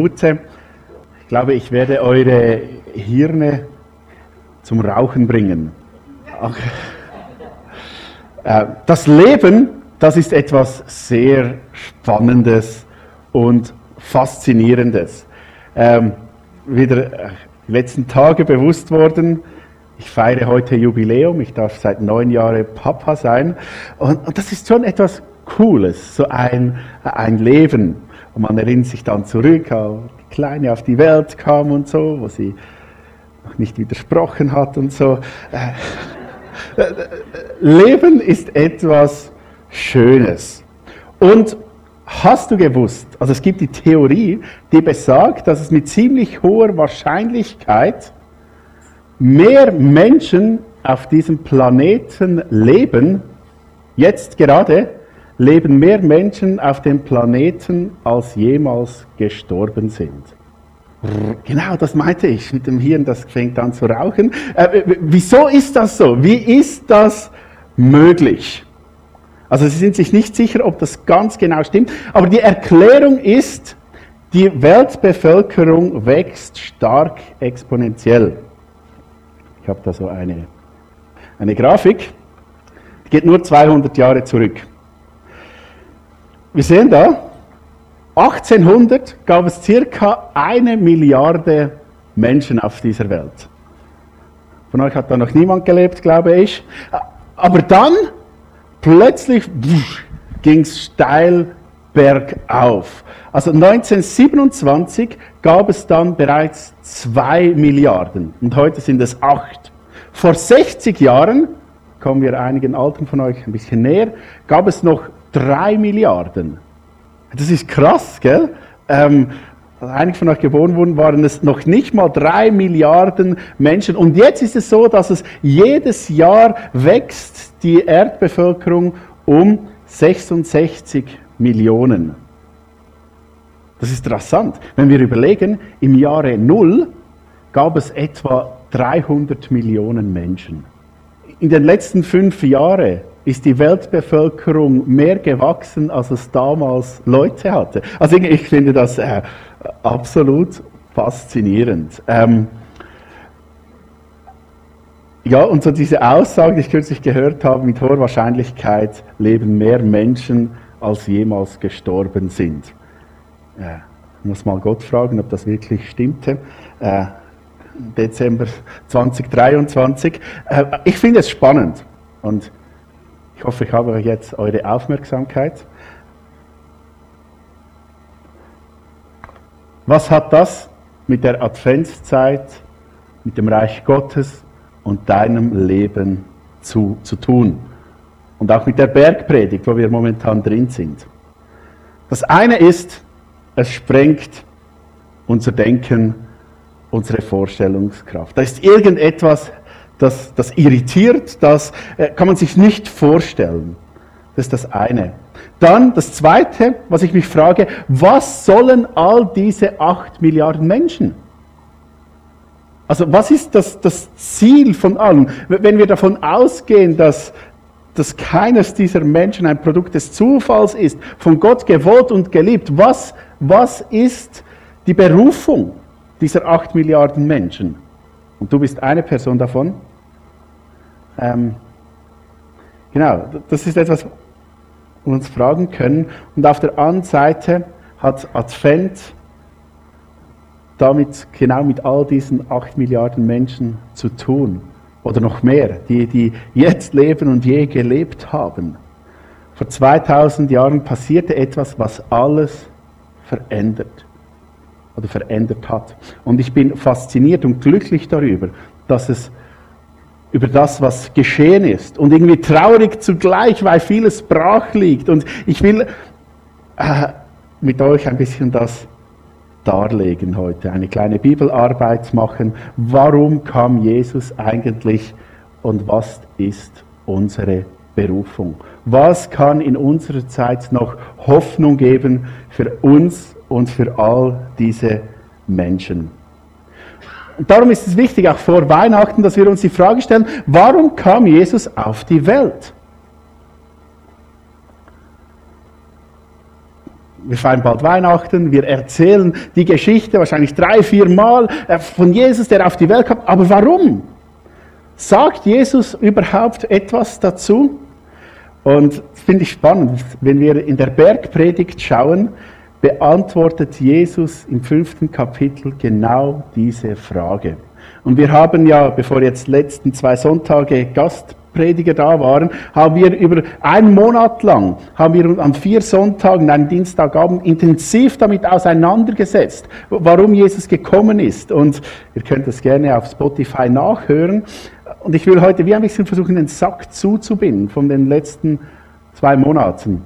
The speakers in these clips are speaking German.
Gute. Ich glaube, ich werde eure Hirne zum Rauchen bringen. Äh, das Leben, das ist etwas sehr Spannendes und Faszinierendes. Ähm, wieder äh, die letzten Tage bewusst worden, ich feiere heute Jubiläum, ich darf seit neun Jahren Papa sein. Und, und das ist schon etwas Cooles, so ein, ein Leben. Und man erinnert sich dann zurück, als die Kleine auf die Welt kam und so, wo sie noch nicht widersprochen hat und so. Äh, äh, Leben ist etwas Schönes. Und hast du gewusst, also es gibt die Theorie, die besagt, dass es mit ziemlich hoher Wahrscheinlichkeit mehr Menschen auf diesem Planeten leben, jetzt gerade, leben mehr Menschen auf dem Planeten, als jemals gestorben sind. Genau, das meinte ich mit dem Hirn, das fängt an zu rauchen. Äh, wieso ist das so? Wie ist das möglich? Also Sie sind sich nicht sicher, ob das ganz genau stimmt, aber die Erklärung ist, die Weltbevölkerung wächst stark exponentiell. Ich habe da so eine, eine Grafik, die geht nur 200 Jahre zurück. Wir sehen da, 1800 gab es circa eine Milliarde Menschen auf dieser Welt. Von euch hat da noch niemand gelebt, glaube ich. Aber dann plötzlich ging es steil bergauf. Also 1927 gab es dann bereits 2 Milliarden und heute sind es 8. Vor 60 Jahren, kommen wir einigen Alten von euch ein bisschen näher, gab es noch 3 Milliarden. Das ist krass, gell? Ähm, als einige von euch geboren wurden, waren es noch nicht mal 3 Milliarden Menschen. Und jetzt ist es so, dass es jedes Jahr wächst die Erdbevölkerung um 66 Millionen. Das ist interessant. Wenn wir überlegen, im Jahre Null gab es etwa 300 Millionen Menschen. In den letzten fünf Jahren ist die Weltbevölkerung mehr gewachsen, als es damals Leute hatte. Also ich finde das äh, absolut faszinierend. Ähm, ja, und so diese Aussage, die ich kürzlich gehört habe, mit hoher Wahrscheinlichkeit leben mehr Menschen, als jemals gestorben sind. Äh, ich muss mal Gott fragen, ob das wirklich stimmte. Äh, Dezember 2023. Äh, ich finde es spannend und ich hoffe, ich habe jetzt eure Aufmerksamkeit. Was hat das mit der Adventszeit, mit dem Reich Gottes und deinem Leben zu, zu tun? Und auch mit der Bergpredigt, wo wir momentan drin sind. Das eine ist, es sprengt unser Denken, unsere Vorstellungskraft. Da ist irgendetwas, das, das irritiert, das äh, kann man sich nicht vorstellen. Das ist das eine. Dann das zweite, was ich mich frage, was sollen all diese acht Milliarden Menschen? Also was ist das, das Ziel von allem? Wenn wir davon ausgehen, dass, dass keines dieser Menschen ein Produkt des Zufalls ist, von Gott gewollt und geliebt, was, was ist die Berufung dieser acht Milliarden Menschen? Und du bist eine Person davon. Ähm, genau, das ist etwas, uns fragen können. Und auf der anderen Seite hat Advent damit, genau mit all diesen acht Milliarden Menschen zu tun. Oder noch mehr, die, die jetzt leben und je gelebt haben. Vor 2000 Jahren passierte etwas, was alles verändert oder verändert hat. Und ich bin fasziniert und glücklich darüber, dass es über das, was geschehen ist und irgendwie traurig zugleich, weil vieles brach liegt. Und ich will äh, mit euch ein bisschen das darlegen heute, eine kleine Bibelarbeit machen. Warum kam Jesus eigentlich und was ist unsere Berufung? Was kann in unserer Zeit noch Hoffnung geben für uns und für all diese Menschen? Darum ist es wichtig, auch vor Weihnachten, dass wir uns die Frage stellen, warum kam Jesus auf die Welt? wir feiern bald Weihnachten, wir erzählen die Geschichte wahrscheinlich drei, vier Mal äh, von Jesus, der auf die Welt kam. Aber warum? Sagt Jesus überhaupt etwas dazu? Und das finde ich spannend, wenn wir in der Bergpredigt schauen, beantwortet Jesus im fünften Kapitel genau diese Frage. Und wir haben ja, bevor jetzt letzten zwei Sonntage Gastprediger da waren, haben wir über einen Monat lang, haben wir an vier Sonntagen, einen Dienstagabend intensiv damit auseinandergesetzt, warum Jesus gekommen ist. Und ihr könnt das gerne auf Spotify nachhören. Und ich will heute wie ein bisschen versuchen, den Sack zuzubinden von den letzten zwei Monaten.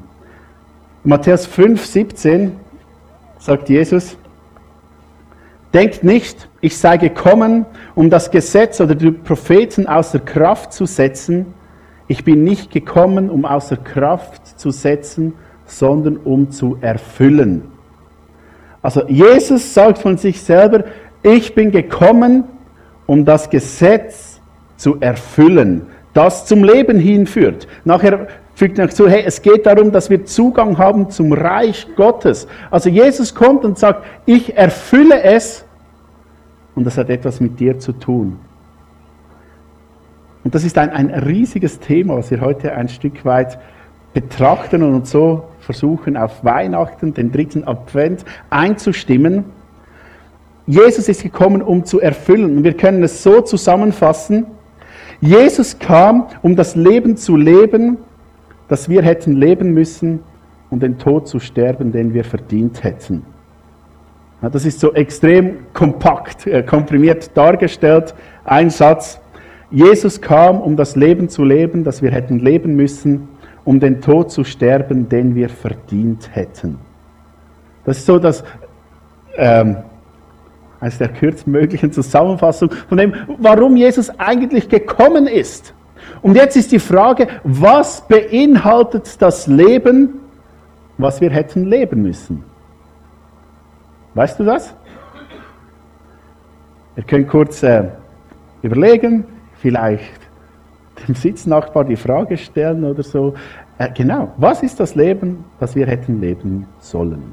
Matthäus 5, 17 sagt Jesus, Denkt nicht, ich sei gekommen, um das Gesetz oder die Propheten außer Kraft zu setzen. Ich bin nicht gekommen, um außer Kraft zu setzen, sondern um zu erfüllen. Also Jesus sagt von sich selber, ich bin gekommen, um das Gesetz zu erfüllen, das zum Leben hinführt. Nachher fügt er zu, hey, es geht darum, dass wir Zugang haben zum Reich Gottes. Also Jesus kommt und sagt, ich erfülle es und das hat etwas mit dir zu tun. Und das ist ein, ein riesiges Thema, was wir heute ein Stück weit betrachten und so versuchen, auf Weihnachten, den dritten Advent, einzustimmen. Jesus ist gekommen, um zu erfüllen. Und wir können es so zusammenfassen. Jesus kam, um das Leben zu leben, das wir hätten leben müssen, um den Tod zu sterben, den wir verdient hätten. Das ist so extrem kompakt, äh, komprimiert dargestellt. Ein Satz. Jesus kam, um das Leben zu leben, das wir hätten leben müssen, um den Tod zu sterben, den wir verdient hätten. Das ist so das, ähm, eines der kürztmöglichen Zusammenfassung von dem, warum Jesus eigentlich gekommen ist. Und jetzt ist die Frage, was beinhaltet das Leben, was wir hätten leben müssen? Weißt du das? Ihr könnt kurz äh, überlegen, vielleicht dem Sitznachbar die Frage stellen oder so. Äh, genau, was ist das Leben, das wir hätten leben sollen?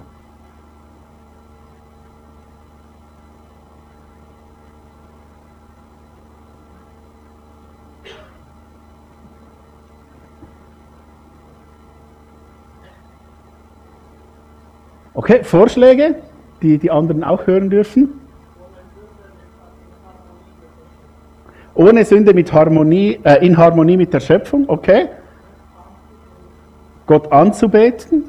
Okay, Vorschläge, die die anderen auch hören dürfen? Ohne Sünde mit Harmonie, äh, in Harmonie mit der Schöpfung, okay? Gott anzubeten.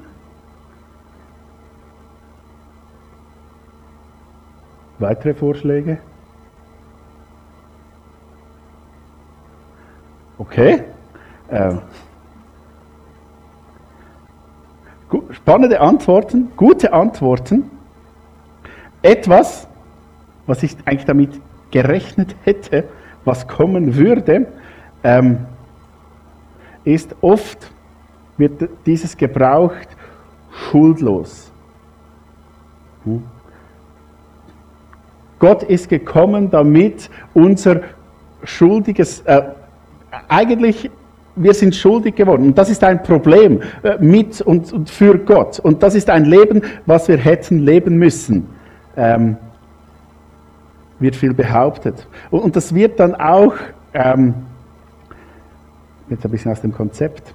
Weitere Vorschläge? Okay. Äh, spannende Antworten, gute Antworten. Etwas, was ich eigentlich damit gerechnet hätte, was kommen würde, ähm, ist oft, wird dieses gebraucht, schuldlos. Hm? Gott ist gekommen, damit unser schuldiges, äh, eigentlich wir sind schuldig geworden. Und das ist ein Problem äh, mit und, für Gott. Und das ist ein Leben, was wir hätten leben müssen. Ähm, wird viel behauptet. Und, und, das wird dann auch, ähm, jetzt ein bisschen aus dem Konzept,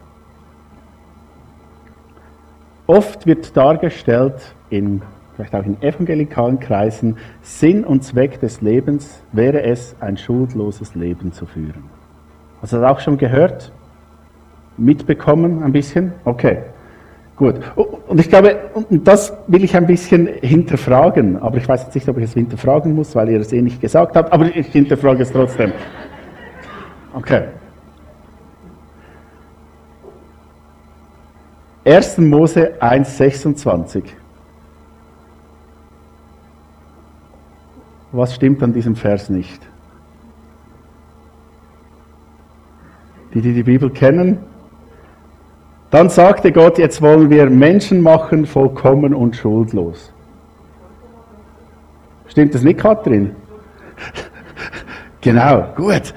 oft wird dargestellt, in, vielleicht auch in evangelikalen Kreisen, Sinn und Zweck des Lebens wäre es, ein schuldloses Leben zu führen. Hast du das auch schon gehört? Mitbekommen ein bisschen? Okay, gut. Und ich glaube, das will ich ein bisschen hinterfragen, aber ich weiß jetzt nicht, ob ich es hinterfragen muss, weil ihr es eh nicht gesagt habt, aber ich hinterfrage es trotzdem. Okay. 1. Mose 1,26. Was stimmt an diesem Vers nicht? Die, die die Bibel kennen, dann sagte Gott, jetzt wollen wir Menschen machen, vollkommen und schuldlos. Stimmt das nicht, Kathrin? genau, gut.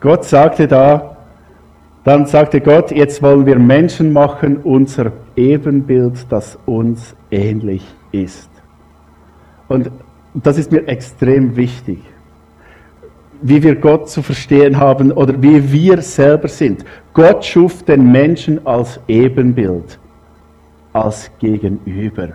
Gott sagte da, Dann sagte Gott, jetzt wollen wir Menschen machen, unser Ebenbild, das uns ähnlich ist. Und das ist mir extrem wichtig, wie wir Gott zu verstehen haben oder wie wir selber sind. Gott schuf den Menschen als Ebenbild, als Gegenüber.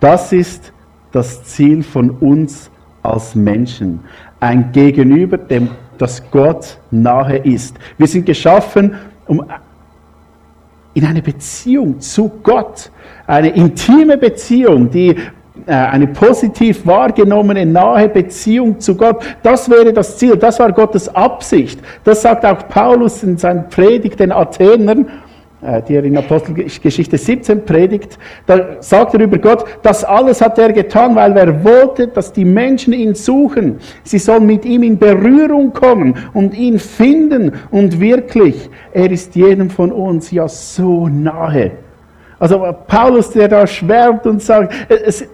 Das ist das Ziel von uns als Menschen. Ein Gegenüber, dem das Gott nahe ist. Wir sind geschaffen, um in eine Beziehung zu Gott, eine intime Beziehung, die eine positiv wahrgenommene, nahe Beziehung zu Gott. Das wäre das Ziel, das war Gottes Absicht. Das sagt auch Paulus in seiner Predigt den Athenern. Äh, die er in Apostelgeschichte 17 predigt, da sagt er über Gott, das alles hat er getan, weil er wollte, dass die Menschen ihn suchen. Sie sollen mit ihm in Berührung kommen und ihn finden. Und wirklich, er ist jedem von uns ja so nahe. Also Paulus, der da schwärmt und sagt, es,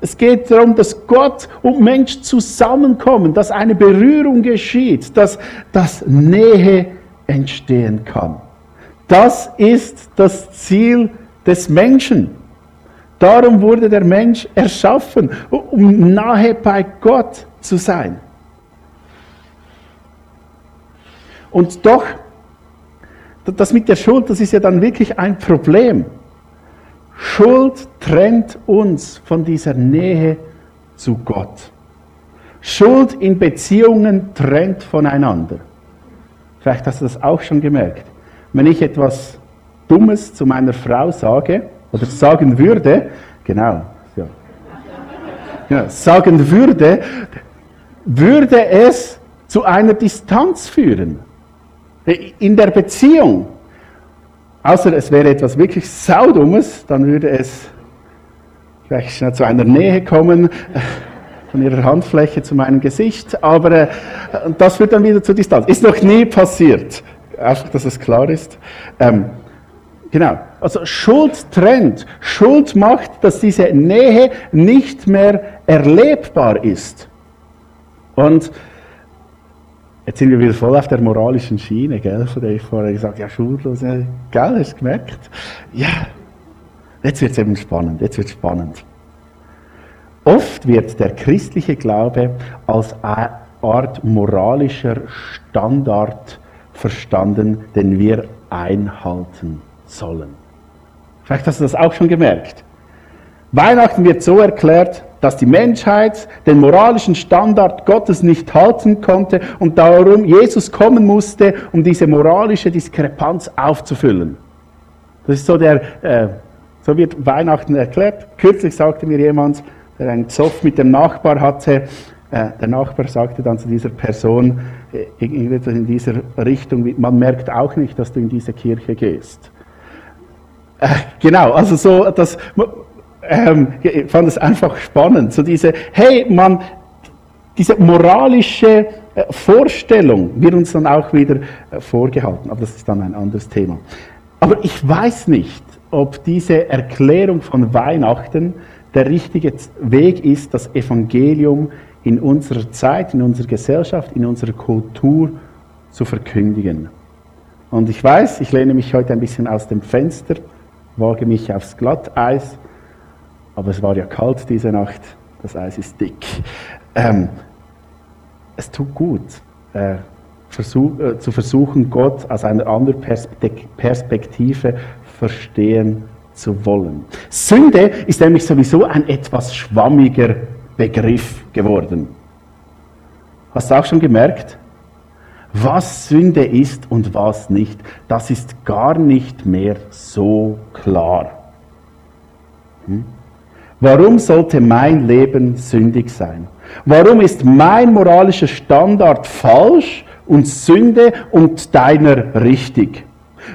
es geht darum, dass Gott und Mensch zusammenkommen, dass eine Berührung geschieht, dass, dass Nähe entstehen kann. Das ist das Ziel des Menschen. Darum wurde der Mensch erschaffen, um nahe bei Gott zu sein. Und doch, das mit der Schuld, das ist ja dann wirklich ein Problem. Schuld trennt uns von dieser Nähe zu Gott. Schuld in Beziehungen trennt voneinander. Vielleicht hast du das auch schon gemerkt wenn ich etwas Dummes zu meiner Frau sage oder sagen würde, genau, ja, ja sagen würde, würde es zu einer Distanz führen. In der Beziehung. Außer es wäre etwas wirklich Saudummes, dann würde es vielleicht schnell zu einer Nähe kommen, von ihrer Handfläche zu meinem Gesicht, aber äh, das führt dann wieder zur Distanz. Ist noch nie passiert. Einfach, dass es klar ist. Ähm, genau. Also Schuld trennt. Schuld macht, dass diese Nähe nicht mehr erlebbar ist. Und jetzt sind wir wieder voll auf der moralischen Schiene, gell? Von der ich vorher gesagt ja, schuldlos, ja, gell, hast du gemerkt? Ja. Jetzt wird es eben spannend, jetzt wird spannend. Oft wird der christliche Glaube als eine Art moralischer Standard verstanden, den wir einhalten sollen. Vielleicht hast du das auch schon gemerkt. Weihnachten wird so erklärt, dass die Menschheit den moralischen Standard Gottes nicht halten konnte und darum Jesus kommen musste, um diese moralische Diskrepanz aufzufüllen. Das ist so der, äh, so wird Weihnachten erklärt. Kürzlich sagte mir jemand, der einen Zoff mit dem Nachbar hatte, äh, der Nachbar sagte dann zu dieser Person, äh, in dieser Richtung, man merkt auch nicht, dass du in diese Kirche gehst. Äh, genau, also so, das, ähm, ich fand es einfach spannend, so diese, hey, man, diese moralische äh, Vorstellung wird uns dann auch wieder äh, vorgehalten, aber das ist dann ein anderes Thema. Aber ich weiß nicht, ob diese Erklärung von Weihnachten der richtige Weg ist, das Evangelium in unserer Zeit, in unserer Gesellschaft, in unserer Kultur zu verkündigen. Und ich weiß, ich lehne mich heute ein bisschen aus dem Fenster, wage mich aufs Glatteis, aber es war ja kalt diese Nacht, das Eis ist dick. Ähm, es tut gut, äh, versuch, äh, zu versuchen, Gott aus einer anderen Perspektive verstehen zu wollen. Sünde ist nämlich sowieso ein etwas schwammiger Begriff geworden. Hast du auch schon gemerkt? Was Sünde ist und was nicht, das ist gar nicht mehr so klar. Hm? Warum sollte mein Leben sündig sein? Warum ist mein moralischer Standard falsch und Sünde und deiner richtig?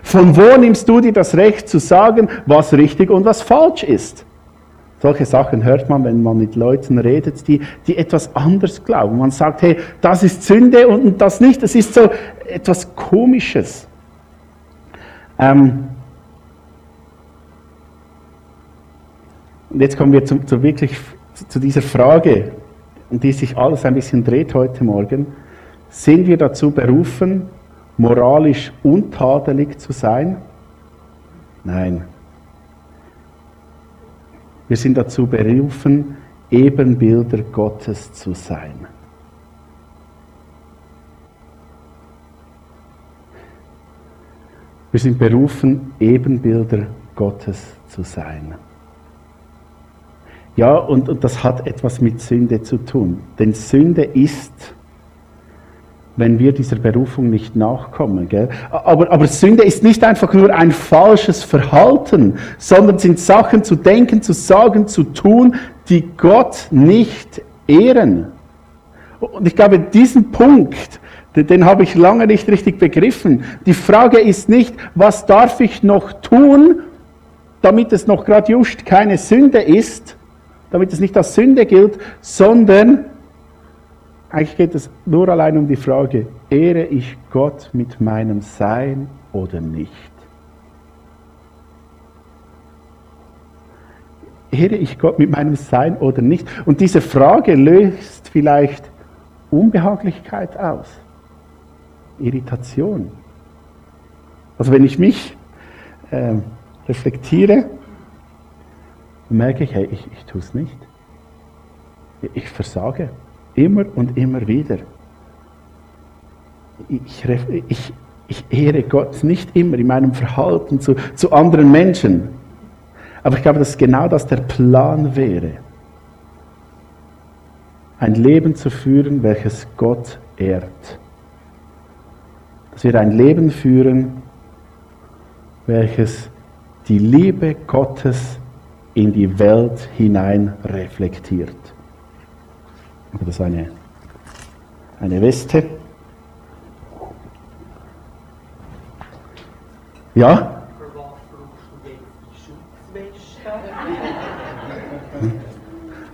Von wo nimmst du dir das Recht zu sagen, was richtig und was falsch ist? Solche Sachen hört man, wenn man mit Leuten redet, die, die etwas anders glauben. Man sagt, hey, das ist Sünde und das nicht. Das ist so etwas Komisches. Ähm und jetzt kommen wir zu, zu wirklich zu, dieser Frage, um die sich alles ein bisschen dreht heute Morgen. Sind wir dazu berufen, moralisch untadelig zu sein? Nein. Wir sind dazu berufen, Ebenbilder Gottes zu sein. Wir sind berufen, Ebenbilder Gottes zu sein. Ja, und, und das hat etwas mit Sünde zu tun. Denn Sünde ist, wenn wir dieser Berufung nicht nachkommen. Gell? Aber, aber Sünde ist nicht einfach nur ein falsches Verhalten, sondern sind Sachen zu denken, zu sagen, zu tun, die Gott nicht ehren. Und ich glaube, diesen Punkt, den, den habe ich lange nicht richtig begriffen. Die Frage ist nicht, was darf ich noch tun, damit es noch gerade just keine Sünde ist, damit es nicht als Sünde gilt, sondern eigentlich geht es nur allein um die Frage, ehre ich Gott mit meinem Sein oder nicht? Ehre ich Gott mit meinem Sein oder nicht? Und diese Frage löst vielleicht Unbehaglichkeit aus, Irritation. Also wenn ich mich äh, reflektiere, merke ich, hey, ich, ich tue es nicht. Ich versage. Immer und immer wieder. Ich, ich, ich ehre Gott nicht immer in meinem Verhalten zu, zu anderen Menschen. Aber ich glaube, dass genau das der Plan wäre. Ein Leben zu führen, welches Gott ehrt. Dass wir ein Leben führen, welches die Liebe Gottes in die Welt hinein reflektiert. Das ist eine, eine Weste. Ja?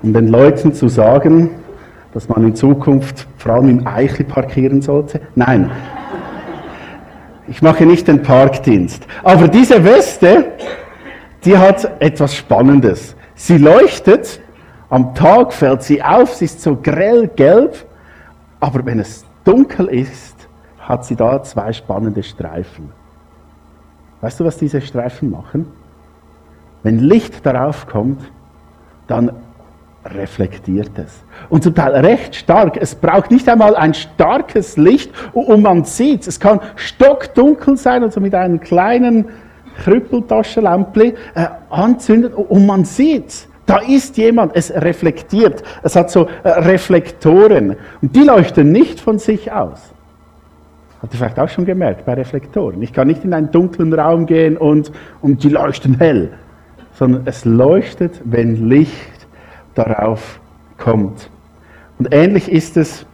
Um den Leuten zu sagen, dass man in Zukunft vor allem im Eichel parkieren sollte? Nein. Ich mache nicht den Parkdienst. Aber diese Weste, die hat etwas Spannendes. Sie leuchtet am Tag fällt sie auf, sie ist so grell gelb, aber wenn es dunkel ist, hat sie da zwei spannende Streifen. Weißt du, was diese Streifen machen? Wenn Licht darauf kommt, dann reflektiert es. Und zum Teil recht stark. Es braucht nicht einmal ein starkes Licht und man sieht es. Es kann stockdunkel sein, also mit einem kleinen Krüppeltaschenlämpchen äh, anzünden und man sieht. Da ist jemand, es reflektiert. Es hat so äh, Reflektoren. Und die leuchten nicht von sich aus. Habt ihr vielleicht auch schon gemerkt bei Reflektoren? Ich kann nicht in einen dunklen Raum gehen und, und die leuchten hell, sondern es leuchtet, wenn Licht darauf kommt. Und ähnlich ist es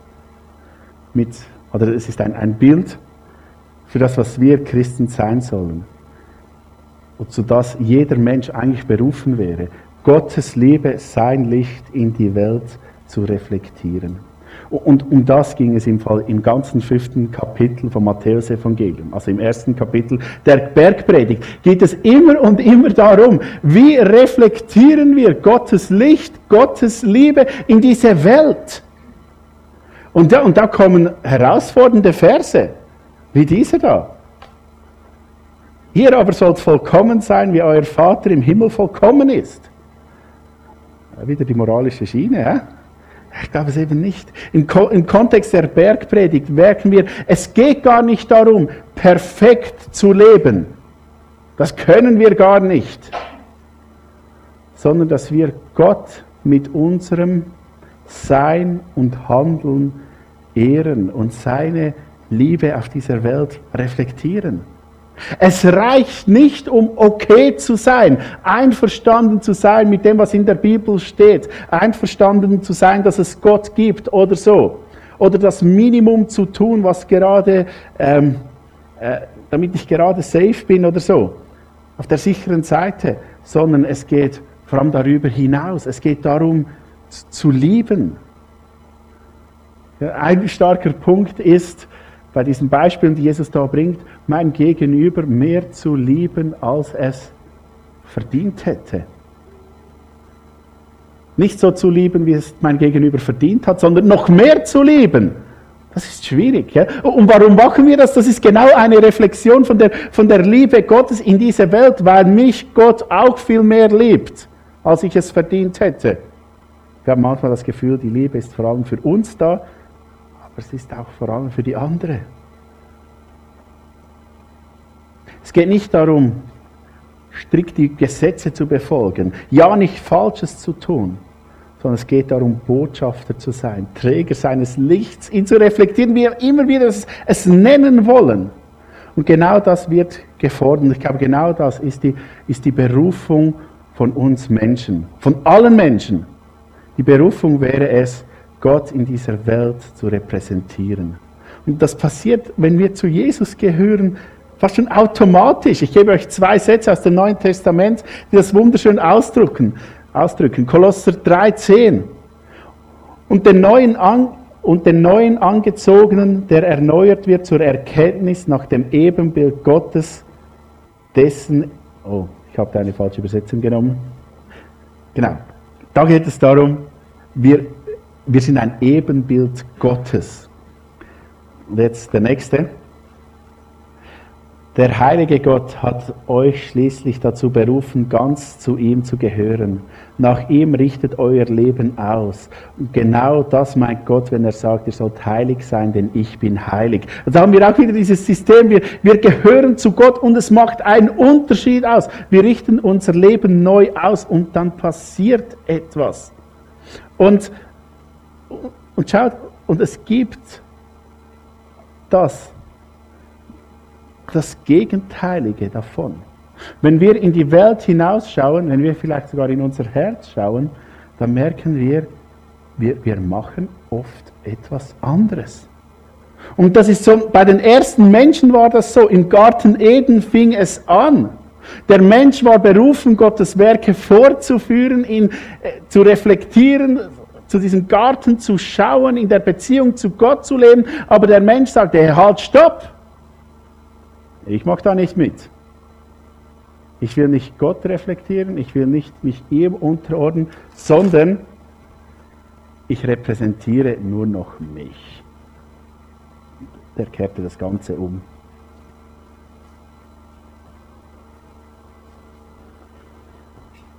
mit, oder es ist ein, ein Bild für das, was wir Christen sein sollen. Und zu das jeder Mensch eigentlich berufen wäre. Gottes Liebe, sein Licht in die Welt zu reflektieren. Und um das ging es im Fall im ganzen fünften Kapitel vom Matthäus-Evangelium, also im ersten Kapitel der Bergpredigt, geht es immer und immer darum, wie reflektieren wir Gottes Licht, Gottes Liebe in diese Welt. Und da, und da kommen herausfordernde Verse, wie diese da. Ihr aber sollt vollkommen sein, wie euer Vater im Himmel vollkommen ist. Wieder die moralische Schiene, ja? Ich glaube es eben nicht. Im, Ko Im, Kontext der Bergpredigt merken wir, es geht gar nicht darum, perfekt zu leben. Das können wir gar nicht. Sondern dass wir Gott mit unserem Sein und Handeln ehren und seine Liebe auf dieser Welt reflektieren. Es reicht nicht, um okay zu sein, einverstanden zu sein mit dem, was in der Bibel steht, einverstanden zu sein, dass es Gott gibt oder so. Oder das Minimum zu tun, was gerade, ähm, äh, damit ich gerade safe bin oder so. Auf der sicheren Seite. Sondern es geht vor allem darüber hinaus. Es geht darum, zu lieben. Ein starker Punkt ist, bei diesen Beispielen, die Jesus da bringt, mein Gegenüber mehr zu lieben, als es verdient hätte. Nicht so zu lieben, wie es mein Gegenüber verdient hat, sondern noch mehr zu lieben, Das ist schwierig. Ja? Und warum machen wir das? Das ist genau eine Reflexion von der, von der Liebe Gottes in dieser Welt, weil mich Gott auch viel mehr liebt, als ich es verdient hätte. Wir haben manchmal das Gefühl, die Liebe ist vor allem für uns da, aber es ist auch vor allem für die andere. Es geht nicht darum, strikt die Gesetze zu befolgen, ja nicht Falsches zu tun, sondern es geht darum, Botschafter zu sein, Träger seines Lichts, ihn zu reflektieren, wie wir immer wieder es, es nennen wollen. Und genau das wird gefordert. Ich glaube, genau das ist die, ist die Berufung von uns Menschen, von allen Menschen. Die Berufung wäre es, Gott in dieser Welt zu repräsentieren. Und das passiert, wenn wir zu Jesus gehören, fast schon automatisch. Ich gebe euch zwei Sätze aus dem Neuen Testament, die das wunderschön ausdrücken ausdrücken. Kolosser 3,10. Und den neuen an, und den neuen Angezogenen, der erneuert wird zur Erkenntnis nach dem Ebenbild Gottes, dessen, oh, ich habe da eine falsche Übersetzung genommen. Genau, da geht es darum, wir, wir sind ein Ebenbild Gottes. Und jetzt der nächste. Der heilige Gott hat euch schließlich dazu berufen, ganz zu ihm zu gehören. Nach ihm richtet euer Leben aus. Und genau das meint Gott, wenn er sagt, ihr sollt heilig sein, denn ich bin heilig. Da haben wir auch wieder dieses System, wir, wir gehören zu Gott und es macht einen Unterschied aus. Wir richten unser Leben neu aus und dann passiert etwas. Und, und schaut, und es gibt das, das Gegenteilige davon. Wenn wir in die Welt hinausschauen, wenn wir vielleicht sogar in unser Herz schauen, dann merken wir, wir, wir machen oft etwas anderes. Und das ist so, bei den ersten Menschen war das so, im Garten Eden fing es an. Der Mensch war berufen, Gottes Werke fortzuführen, ihn äh, zu reflektieren, zu diesem Garten zu schauen, in der Beziehung zu Gott zu leben. Aber der Mensch sagte, hey, halt, stopp! Ich mache da nicht mit. Ich will nicht Gott reflektieren, ich will nicht mich ihm unterordnen, sondern ich repräsentiere nur noch mich. Der kehrte das Ganze um.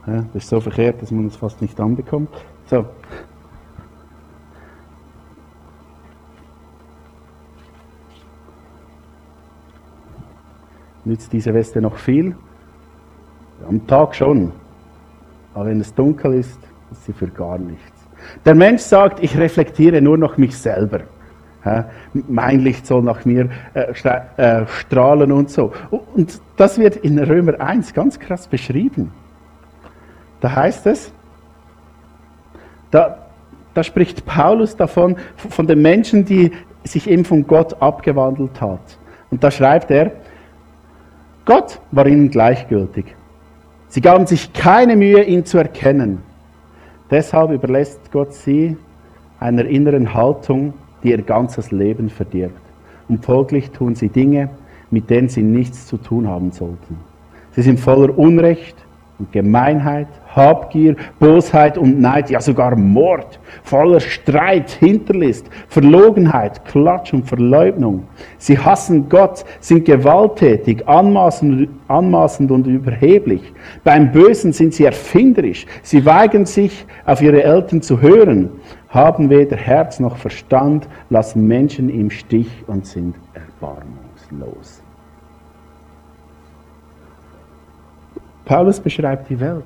Das ist so verkehrt, dass man es fast nicht anbekommt. So, nützt diese Weste noch viel? Am Tag schon. Aber wenn es dunkel ist, ist sie für gar nichts. Der Mensch sagt, ich reflektiere nur noch mich selber. Mein Licht soll nach mir äh, äh, strahlen und so. Und das wird in Römer 1 ganz krass beschrieben. Da heißt es, da, da spricht Paulus davon, von den Menschen, die sich eben von Gott abgewandelt hat. Und da schreibt er, Gott war ihnen gleichgültig. Sie gaben sich keine Mühe, ihn zu erkennen. Deshalb überlässt Gott sie einer inneren Haltung, die ihr ganzes Leben verdirbt. Und folglich tun sie Dinge, mit denen sie nichts zu tun haben sollten. Sie sind voller Unrecht und Gemeinheit, Habgier, Bosheit und Neid, ja sogar Mord, voller Streit, Hinterlist, Verlogenheit, Klatsch und Verleugnung. Sie hassen Gott, sind gewalttätig, anmaßend, anmaßend und überheblich. Beim Bösen sind sie erfinderisch. Sie weigern sich, auf ihre Eltern zu hören, haben weder Herz noch Verstand, lassen Menschen im Stich und sind erbarmungslos. Paulus beschreibt die Welt.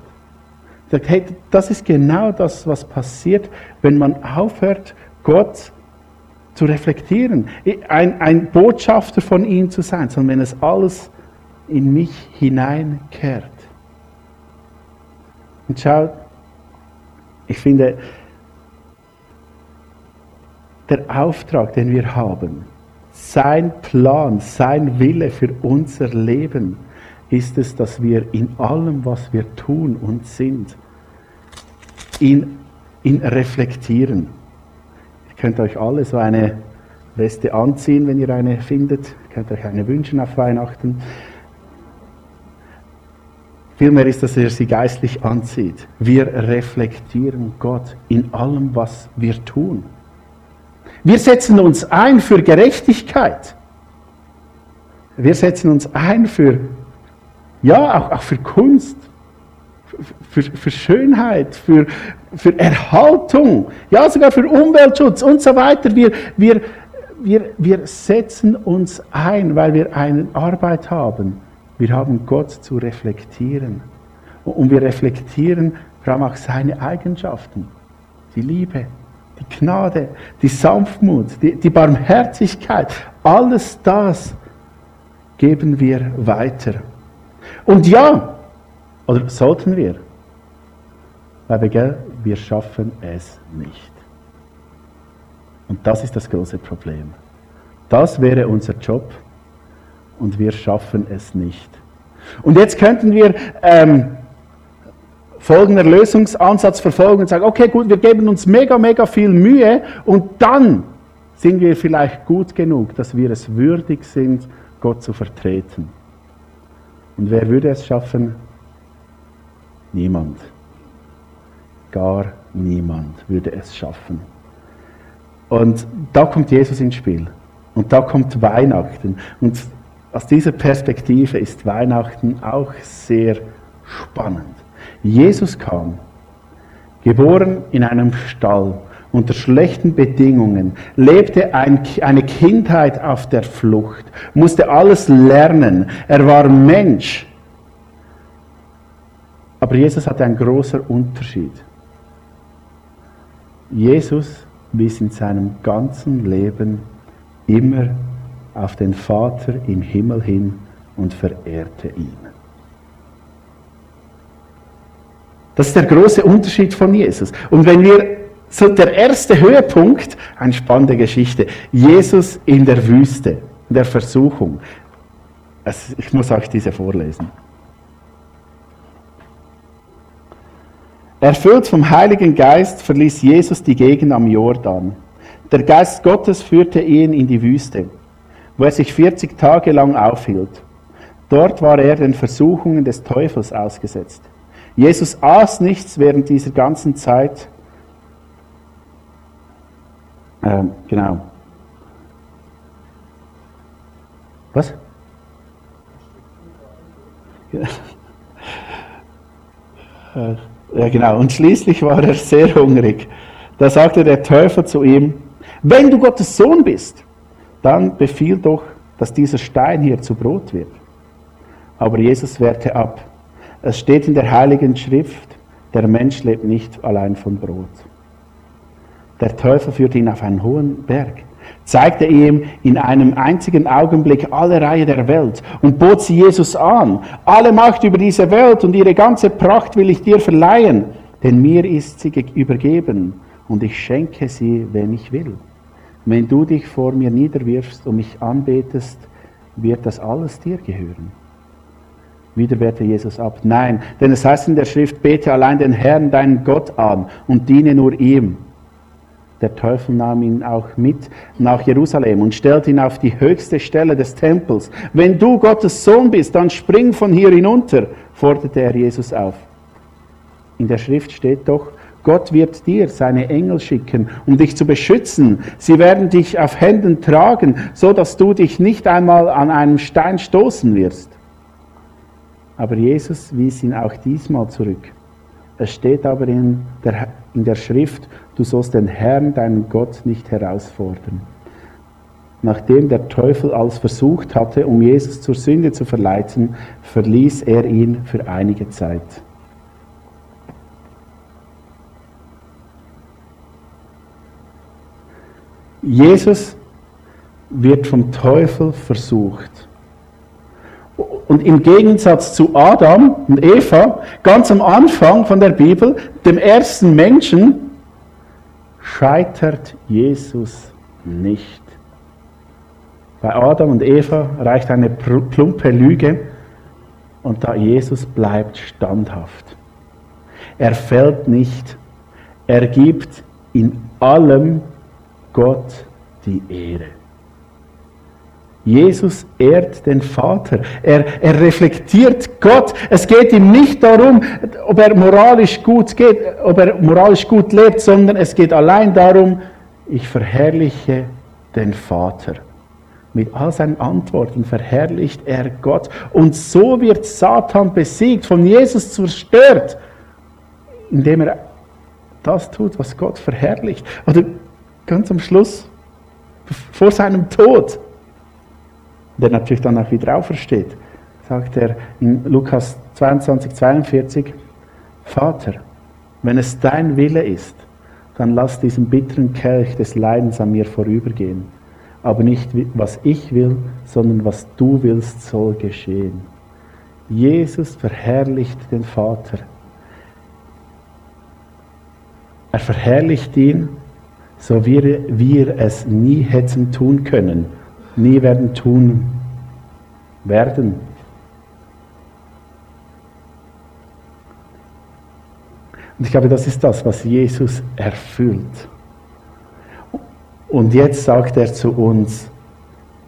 Er sagt, hey, das ist genau das, was passiert, wenn man aufhört, Gott zu reflektieren, ein, ein Botschafter von ihm zu sein, sondern wenn es alles in mich hineinkehrt. Und schaut, ich finde, der Auftrag, den wir haben, sein Plan, sein Wille für unser Leben, ist es, dass wir in allem, was wir tun und sind, ihn, ihn reflektieren. Ihr könnt euch alle so eine Weste anziehen, wenn ihr eine findet. Ihr könnt euch eine wünschen auf Weihnachten. Vielmehr ist, dass er sie geistlich anzieht. Wir reflektieren Gott in allem, was wir tun. Wir setzen uns ein für Gerechtigkeit. Wir setzen uns ein für, ja, auch, auch für Kunst, für, für Schönheit, für, für Erhaltung, ja, sogar für Umweltschutz und so weiter. Wir, wir, wir, wir setzen uns ein, weil wir eine Arbeit haben. Wir haben Gott zu reflektieren. Und wir reflektieren vor allem auch seine Eigenschaften. Die Liebe, die Gnade, die Sanftmut, die, die Barmherzigkeit. Alles das geben wir weiter. Und ja, oder sollten wir, weil wir, schaffen es nicht. Und das ist das große Problem. Das wäre unser Job und wir schaffen es nicht. Und jetzt könnten wir ähm, folgenden Lösungsansatz verfolgen und sagen, okay, gut, wir geben uns mega, mega viel Mühe und dann sind wir vielleicht gut genug, dass wir es würdig sind, Gott zu vertreten. Und wer würde es schaffen? Niemand. Gar niemand würde es schaffen. Und da kommt Jesus ins Spiel. Und da kommt Weihnachten. Und aus dieser Perspektive ist Weihnachten auch sehr spannend. Jesus kam, geboren in einem Stall, unter schlechten Bedingungen, lebte ein, eine Kindheit auf der Flucht, musste alles lernen. Er war Mensch. Aber Jesus hatte einen großen Unterschied. Jesus wies in seinem ganzen Leben immer auf den Vater im Himmel hin und verehrte ihn. Das ist der große Unterschied von Jesus. Und wenn wir so der erste Höhepunkt, eine spannende Geschichte, Jesus in der Wüste, in der Versuchung. Ich muss euch diese vorlesen. Erfüllt vom Heiligen Geist verließ Jesus die Gegend am Jordan. Der Geist Gottes führte ihn in die Wüste, wo er sich 40 Tage lang aufhielt. Dort war er den Versuchungen des Teufels ausgesetzt. Jesus aß nichts während dieser ganzen Zeit. Ähm, genau. Was? Ja. Ja, genau. Und schließlich war er sehr hungrig. Da sagte der Teufel zu ihm, wenn du Gottes Sohn bist, dann befiehl doch, dass dieser Stein hier zu Brot wird. Aber Jesus wehrte ab. Es steht in der Heiligen Schrift, der Mensch lebt nicht allein von Brot. Der Teufel führte ihn auf einen hohen Berg zeigte ihm in einem einzigen Augenblick alle Reihe der Welt und bot sie Jesus an. Alle Macht über diese Welt und ihre ganze Pracht will ich dir verleihen, denn mir ist sie übergeben und ich schenke sie, wenn ich will. Wenn du dich vor mir niederwirfst und mich anbetest, wird das alles dir gehören. Wieder wehrte Jesus ab. Nein, denn es heißt in der Schrift, bete allein den Herrn, deinen Gott an und diene nur ihm. Der Teufel nahm ihn auch mit nach Jerusalem und stellte ihn auf die höchste Stelle des Tempels. Wenn du Gottes Sohn bist, dann spring von hier hinunter, forderte er Jesus auf. In der Schrift steht doch, Gott wird dir seine Engel schicken, um dich zu beschützen. Sie werden dich auf Händen tragen, so dass du dich nicht einmal an einem Stein stoßen wirst. Aber Jesus wies ihn auch diesmal zurück. Es steht aber in der, in der Schrift, du sollst den Herrn, deinen Gott, nicht herausfordern. Nachdem der Teufel alles versucht hatte, um Jesus zur Sünde zu verleiten, verließ er ihn für einige Zeit. Jesus wird vom Teufel versucht. Und im Gegensatz zu Adam und Eva, ganz am Anfang von der Bibel, dem ersten Menschen, scheitert Jesus nicht. Bei Adam und Eva reicht eine plumpe Lüge und da Jesus bleibt standhaft. Er fällt nicht. Er gibt in allem Gott die Ehre. Jesus ehrt den Vater. Er, er reflektiert Gott. Es geht ihm nicht darum, ob er moralisch gut geht, ob er moralisch gut lebt, sondern es geht allein darum, ich verherrliche den Vater. Mit all seinen Antworten verherrlicht er Gott. Und so wird Satan besiegt, von Jesus zerstört, indem er das tut, was Gott verherrlicht. Oder ganz am Schluss, vor seinem Tod, der natürlich dann auch wieder aufersteht, sagt er in Lukas 22, 42, Vater, wenn es dein Wille ist, dann lass diesen bitteren Kelch des Leidens an mir vorübergehen. Aber nicht was ich will, sondern was du willst, soll geschehen. Jesus verherrlicht den Vater. Er verherrlicht ihn, so wie wir es nie hätten tun können, nie werden tun werden. Und ich glaube, das ist das, was Jesus erfüllt. Und jetzt sagt er zu uns,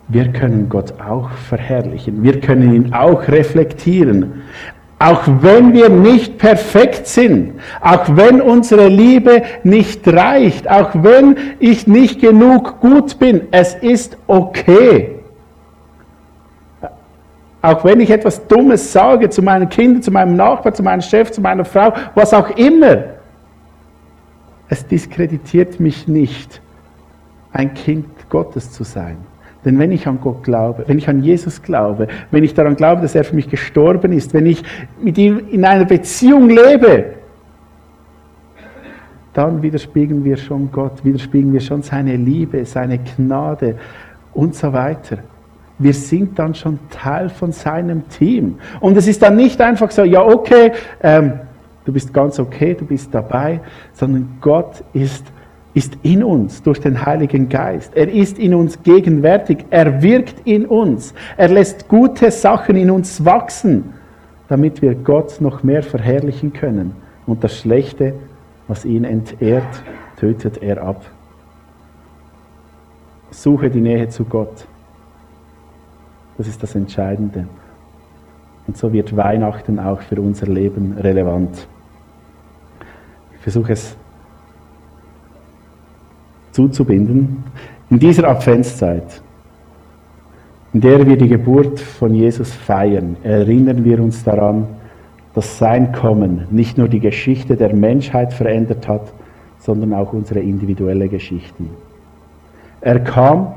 wir können Gott auch verherrlichen, wir können ihn auch reflektieren. Auch wenn wir nicht perfekt sind, auch wenn unsere Liebe nicht reicht, auch wenn ich nicht genug gut bin, es ist okay. Auch wenn ich etwas Dummes sage zu meinen Kindern, zu meinem Nachbarn, zu meinem Chef, zu meiner Frau, was auch immer, es diskreditiert mich nicht, ein Kind Gottes zu sein. Denn wenn ich an Gott glaube, wenn ich an Jesus glaube, wenn ich daran glaube, dass er für mich gestorben ist, wenn ich mit ihm in einer Beziehung lebe, dann widerspiegeln wir schon Gott, widerspiegeln wir schon seine Liebe, seine Gnade und so weiter wir sind dann schon Teil von seinem Team. Und es ist dann nicht einfach so, ja, okay, ähm, du bist ganz okay, du bist dabei, sondern Gott ist, ist in uns durch den Heiligen Geist. Er ist in uns gegenwärtig, er wirkt in uns, er lässt gute Sachen in uns wachsen, damit wir Gott noch mehr verherrlichen können. Und das Schlechte, was ihn entehrt, tötet er ab. Suche die Nähe zu Gott. Das ist das Entscheidende. Und so wird Weihnachten auch für unser Leben relevant. Ich versuche es zuzubinden. In dieser Adventszeit, in der wir die Geburt von Jesus feiern, erinnern wir uns daran, dass sein Kommen nicht nur die Geschichte der Menschheit verändert hat, sondern auch unsere individuelle Geschichte. Er kam,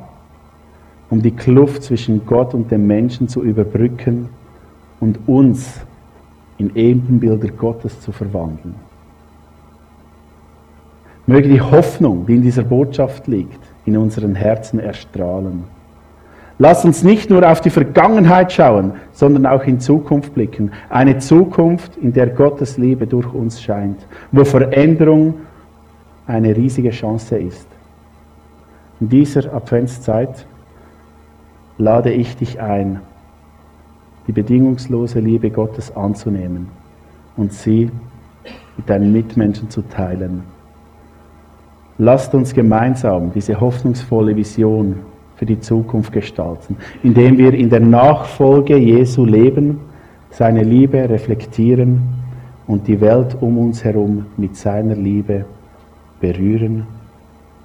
um die Kluft zwischen Gott und dem Menschen zu überbrücken und uns in Ebenbilder Gottes zu verwandeln. Möge die Hoffnung, die in dieser Botschaft liegt, in unseren Herzen erstrahlen. Lass uns nicht nur auf die Vergangenheit schauen, sondern auch in Zukunft blicken. Eine Zukunft, in der Gottes Liebe durch uns scheint, wo Veränderung eine riesige Chance ist. In dieser Adventszeit lade ich dich ein, die bedingungslose Liebe Gottes anzunehmen und sie mit deinen Mitmenschen zu teilen. Lasst uns gemeinsam diese hoffnungsvolle Vision für die Zukunft gestalten, indem wir in der Nachfolge Jesu leben, seine Liebe reflektieren und die Welt um uns herum mit seiner Liebe berühren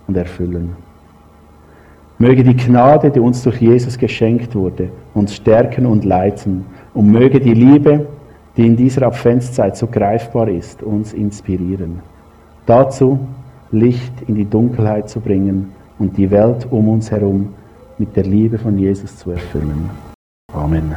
und erfüllen. Möge die Gnade, die uns durch Jesus geschenkt wurde, uns stärken und leiten. Und möge die Liebe, die in dieser Adventszeit so greifbar ist, uns inspirieren. Dazu Licht in die Dunkelheit zu bringen und die Welt um uns herum mit der Liebe von Jesus zu erfüllen. Amen.